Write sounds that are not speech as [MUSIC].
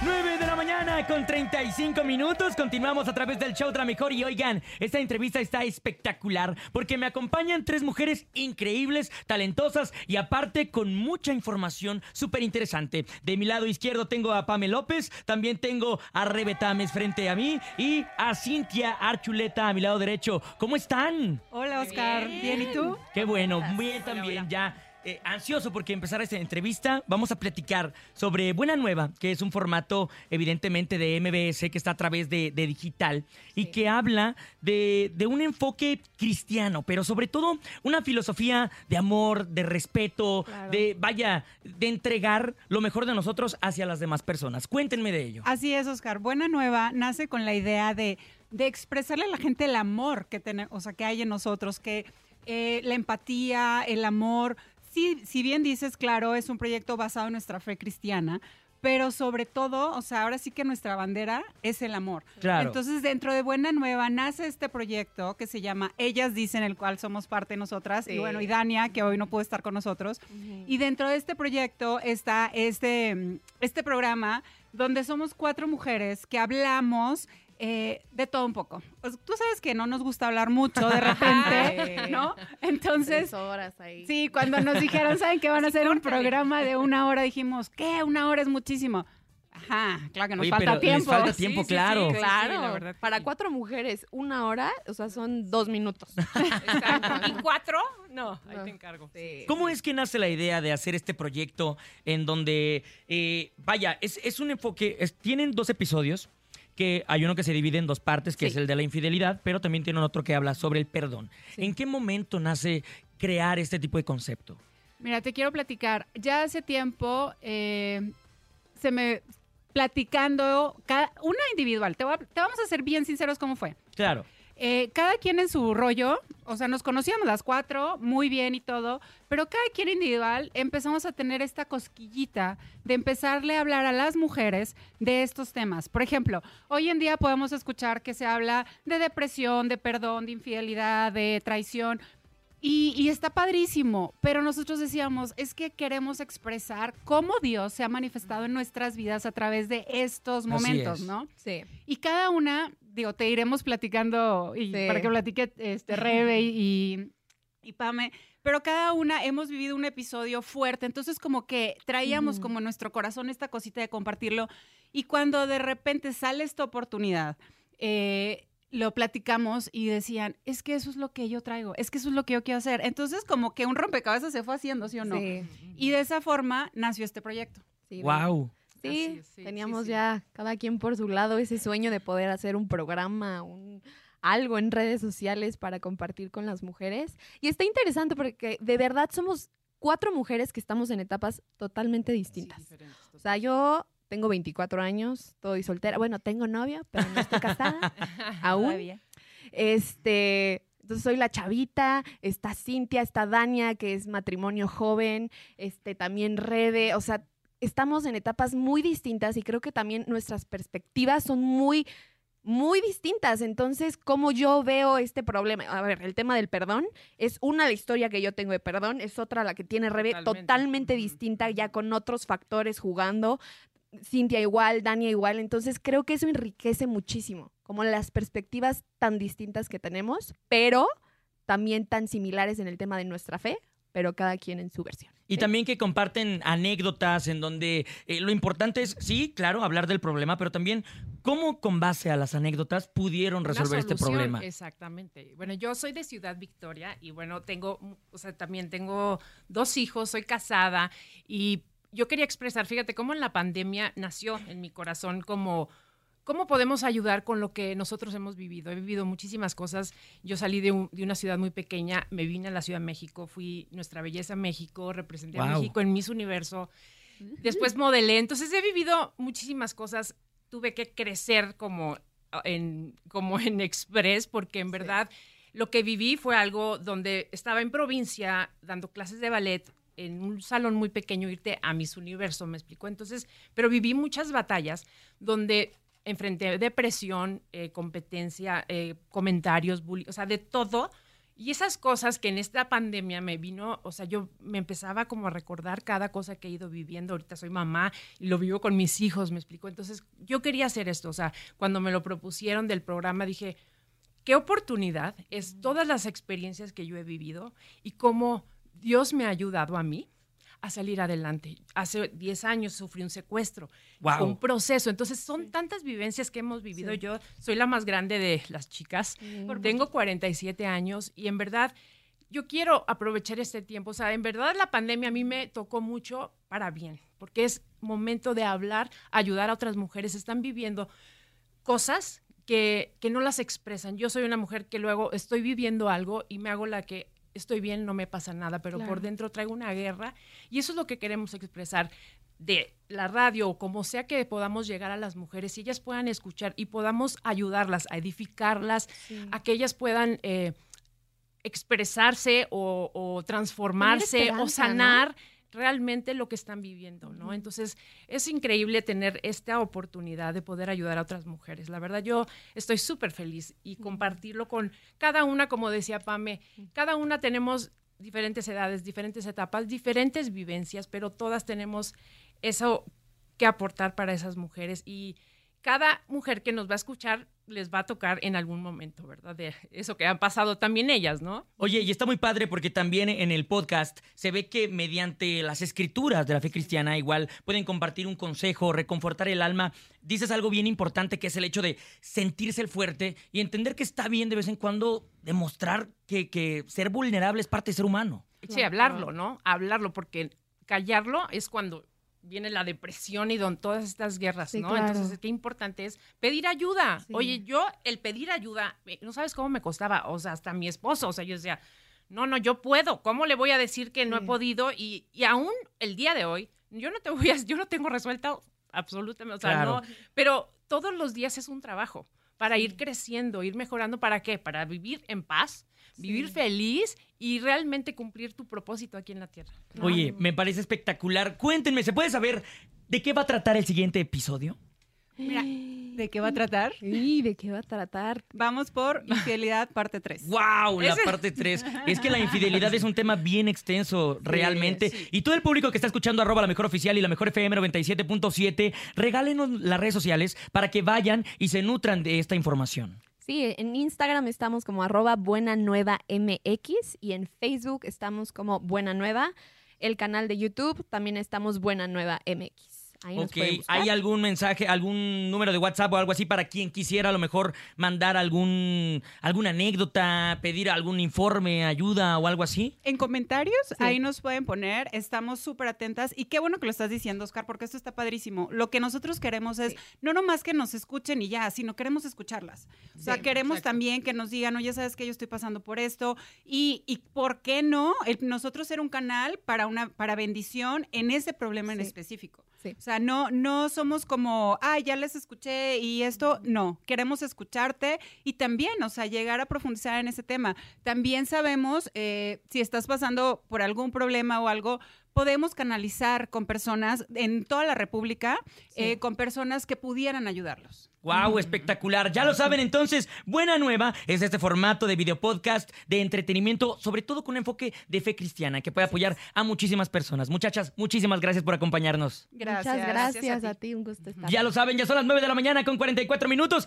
9 de la mañana con 35 minutos. Continuamos a través del show de la mejor. Y oigan, esta entrevista está espectacular porque me acompañan tres mujeres increíbles, talentosas y aparte con mucha información súper interesante. De mi lado izquierdo tengo a Pame López, también tengo a Rebe Tames frente a mí y a Cintia Archuleta a mi lado derecho. ¿Cómo están? Hola, Oscar. Bien, ¿y tú? Qué bueno, bien también ya. Eh, ansioso porque empezar esta entrevista. Vamos a platicar sobre Buena Nueva, que es un formato evidentemente de MBS que está a través de, de digital y que habla de, de un enfoque cristiano, pero sobre todo una filosofía de amor, de respeto, Claro. de, vaya, de entregar lo mejor de nosotros hacia las demás personas. Cuéntenme de ello. Así es, Oscar. Buena Nueva nace con la idea de, de expresarle a la gente el amor que, tene- o sea, que hay en nosotros, que eh, la empatía, el amor. Sí, si bien dices, claro, es un proyecto basado en nuestra fe cristiana, pero sobre todo, o sea, ahora sí que nuestra bandera es el amor. Claro. Entonces, dentro de Buena Nueva nace este proyecto que se llama Ellas Dicen, el cual somos parte nosotras, y bueno, y Dania, que hoy no pudo estar con nosotros. Y dentro de este proyecto está este, mm, este programa donde somos cuatro mujeres que hablamos eh, de todo un poco. Sea, tú sabes que no nos gusta hablar mucho de [LAUGHS] repente. Entonces, Tres horas ahí. sí, cuando nos dijeron, ¿saben que van a hacer un programa de una hora? Dijimos, ¿qué? Una hora es muchísimo. Ajá, claro que nos Oye, falta pero les tiempo. falta tiempo, claro. Claro, la verdad para sí. cuatro mujeres, una hora, o sea, son dos minutos. [LAUGHS] Exacto. ¿Y cuatro? No, ahí No. te encargo. ¿Cómo es que nace la idea de hacer este proyecto en donde, eh, vaya, es, es un enfoque, es- tienen dos episodios, que hay uno que se divide en dos partes, que Sí. es el de la infidelidad, pero también tienen otro que habla sobre el perdón. ¿En qué momento nace crear este tipo de concepto? Mira, te quiero platicar. Ya hace tiempo eh, se me platicando cada, una individual. Te, voy a- te vamos a ser bien sinceros cómo fue. Claro. Eh, cada quien en su rollo, o sea, nos conocíamos las cuatro muy bien y todo, pero cada quien individual empezamos a tener esta cosquillita de empezarle a hablar a las mujeres de estos temas. Por ejemplo, hoy en día podemos escuchar que se habla de depresión, de perdón, de infidelidad, de traición. Y, y está padrísimo, pero nosotros decíamos, es que queremos expresar cómo Dios se ha manifestado en nuestras vidas a través de estos momentos, es. ¿no? Sí. Y cada una, digo, te iremos platicando y Sí. para que platique este Rebe y, y Pame, pero cada una hemos vivido un episodio fuerte, entonces como que traíamos como en nuestro corazón esta cosita de compartirlo y cuando de repente sale esta oportunidad, eh, lo platicamos y decían, es que eso es lo que yo traigo, es que eso es lo que yo quiero hacer. Entonces como que un rompecabezas se fue haciendo, ¿sí o no? Sí. Y de esa forma nació este proyecto. sí, wow. Sí, es, sí, teníamos sí, ya cada quien por su lado ese sueño de poder hacer un programa, un algo en redes sociales para compartir con las mujeres. Y está interesante porque de verdad somos cuatro mujeres que estamos en etapas totalmente distintas. O sea, yo tengo 24 años, estoy soltera. Bueno, tengo novio, pero no estoy casada [LAUGHS] aún. Todavía. Este, entonces soy la chavita, está Cintia, está Dania, que es matrimonio joven, este, también Rebe, o sea, estamos en etapas muy distintas y creo que también nuestras perspectivas son muy muy distintas. Entonces, como yo veo este problema? A ver, el tema del perdón es una la historia que yo tengo de perdón, es otra la que tiene Rebe Totalmente. distinta, ya con otros factores jugando. Cintia igual, Dania igual. Entonces creo que eso enriquece muchísimo, como las perspectivas tan distintas que tenemos, pero también tan similares en el tema de nuestra fe, pero cada quien en su versión. Y también que comparten anécdotas en donde eh, lo importante es, sí, claro, hablar del problema, pero también cómo con base a las anécdotas pudieron resolver este problema. Exactamente. Bueno, yo soy de Ciudad Victoria y bueno, tengo, mm, o sea, también tengo dos hijos, soy casada y yo quería expresar, fíjate, cómo en la pandemia nació en mi corazón como... ¿Cómo podemos ayudar con lo que nosotros hemos vivido? He vivido muchísimas cosas. Yo salí de, un- de una ciudad muy pequeña, me vine a la Ciudad de México, fui Nuestra Belleza México, representé a. México en Miss Universo. Después modelé. Entonces he vivido muchísimas cosas. Tuve que crecer como ah, en, como en Express, porque en verdad lo que viví fue algo donde estaba en provincia dando clases de ballet en un salón muy pequeño, irte a Miss Universo, me explicó. Entonces, pero viví muchas batallas donde enfrenté depresión, eh, competencia, eh, comentarios, bullying, o sea, de todo. Y esas cosas que en esta pandemia me vino, o sea, yo me empezaba como a recordar cada cosa que he ido viviendo. Ahorita soy mamá y lo vivo con mis hijos, me explico. Entonces, yo quería hacer esto. O sea, cuando me lo propusieron del programa, dije, qué oportunidad es todas las experiencias que yo he vivido y cómo Dios me ha ayudado a mí a salir adelante. Hace 10 años sufrí un secuestro, Wow. un proceso. Entonces, son tantas vivencias que hemos vivido. Sí. Yo soy la más grande de las chicas. Tengo 47 años y en verdad yo quiero aprovechar este tiempo. O sea, en verdad la pandemia a mí me tocó mucho para bien, porque es momento de hablar, ayudar a otras mujeres. Están viviendo cosas que, que no las expresan. Yo soy una mujer que luego estoy viviendo algo y me hago la que estoy bien, no me pasa nada, pero Claro. por dentro traigo una guerra y eso es lo que queremos expresar de la radio o como sea que podamos llegar a las mujeres y ellas puedan escuchar y podamos ayudarlas a edificarlas, Sí. a que ellas puedan eh, expresarse o, o transformarse o ¿no? Realmente lo que están viviendo, ¿no? Entonces, es increíble tener esta oportunidad de poder ayudar a otras mujeres. La verdad, yo estoy súper feliz y compartirlo con cada una, como decía Pame, cada una tenemos diferentes edades, diferentes etapas, diferentes vivencias, pero todas tenemos eso que aportar para esas mujeres y cada mujer que nos va a escuchar les va a tocar en algún momento, ¿verdad? De eso que han pasado también ellas, ¿no? Oye, y está muy padre porque también en el podcast se ve que mediante las escrituras de la fe cristiana igual pueden compartir un consejo, reconfortar el alma. Dices algo bien importante que es el hecho de sentirse el fuerte y entender que está bien de vez en cuando demostrar que, que ser vulnerable es parte de ser humano. Sí, hablarlo, ¿no? Hablarlo, porque callarlo es cuando viene la depresión y don todas estas guerras, Sí, ¿no? claro. Entonces, qué importante es pedir ayuda. Sí. Oye, yo el pedir ayuda, eh, no sabes cómo me costaba, o sea, hasta mi esposo, o sea, yo decía, no, no, yo puedo, ¿cómo le voy a decir que no he podido? Y, y aún el día de hoy, yo no te voy a, [LAUGHS] yo no tengo resuelto absolutamente, o sea, Claro. no, pero todos los días es un trabajo para ir creciendo, ir mejorando, ¿para qué? Para vivir en paz, vivir feliz y realmente cumplir tu propósito aquí en la tierra. Oye, me parece espectacular. Cuéntenme, ¿se puede saber de qué va a tratar el siguiente episodio? Mira, ¿de qué va a tratar? ¿Y de qué va a tratar? Vamos por infidelidad parte 3. ¡Wow! La parte 3. [LAUGHS] Es que la infidelidad es un tema bien extenso, realmente. sí. Y todo el público que está escuchando arroba la mejor oficial y la mejor FM 97.7, regálenos las redes sociales para que vayan y se nutran de esta información. Sí, en Instagram estamos como arroba Buena Nueva MX y en Facebook estamos como Buena Nueva. El canal de YouTube también estamos Buena Nueva MX. Ahí Ok. ¿hay algún mensaje, algún número de WhatsApp o algo así para quien quisiera a lo mejor mandar algún alguna anécdota, pedir algún informe, ayuda o algo así? En comentarios, ahí nos pueden poner, estamos súper atentas y qué bueno que lo estás diciendo, Oscar, porque esto está padrísimo. Lo que nosotros queremos es Sí. no nomás que nos escuchen y ya, sino queremos escucharlas. O sea, Sí, queremos exacto. también que nos digan, oye, sabes que yo estoy pasando por esto y, y ¿por qué no? El- nosotros ser un canal para una para bendición en ese problema en específico. Sí. O sea, no, no somos como, ah, ya les escuché y esto, no, queremos escucharte y también, o sea, llegar a profundizar en ese tema. También sabemos, eh, si estás pasando por algún problema o algo, podemos canalizar con personas en toda la República, eh, con personas que pudieran ayudarlos. ¡Wow! Espectacular. Ya lo saben entonces, Buena Nueva es este formato de video podcast de entretenimiento, sobre todo con un enfoque de fe cristiana que puede apoyar a muchísimas personas. Muchachas, muchísimas gracias por acompañarnos. Gracias. Muchas gracias, Gracias a a ti, un gusto estar. Ya lo saben, ya son las 9 de la mañana con 44 minutos.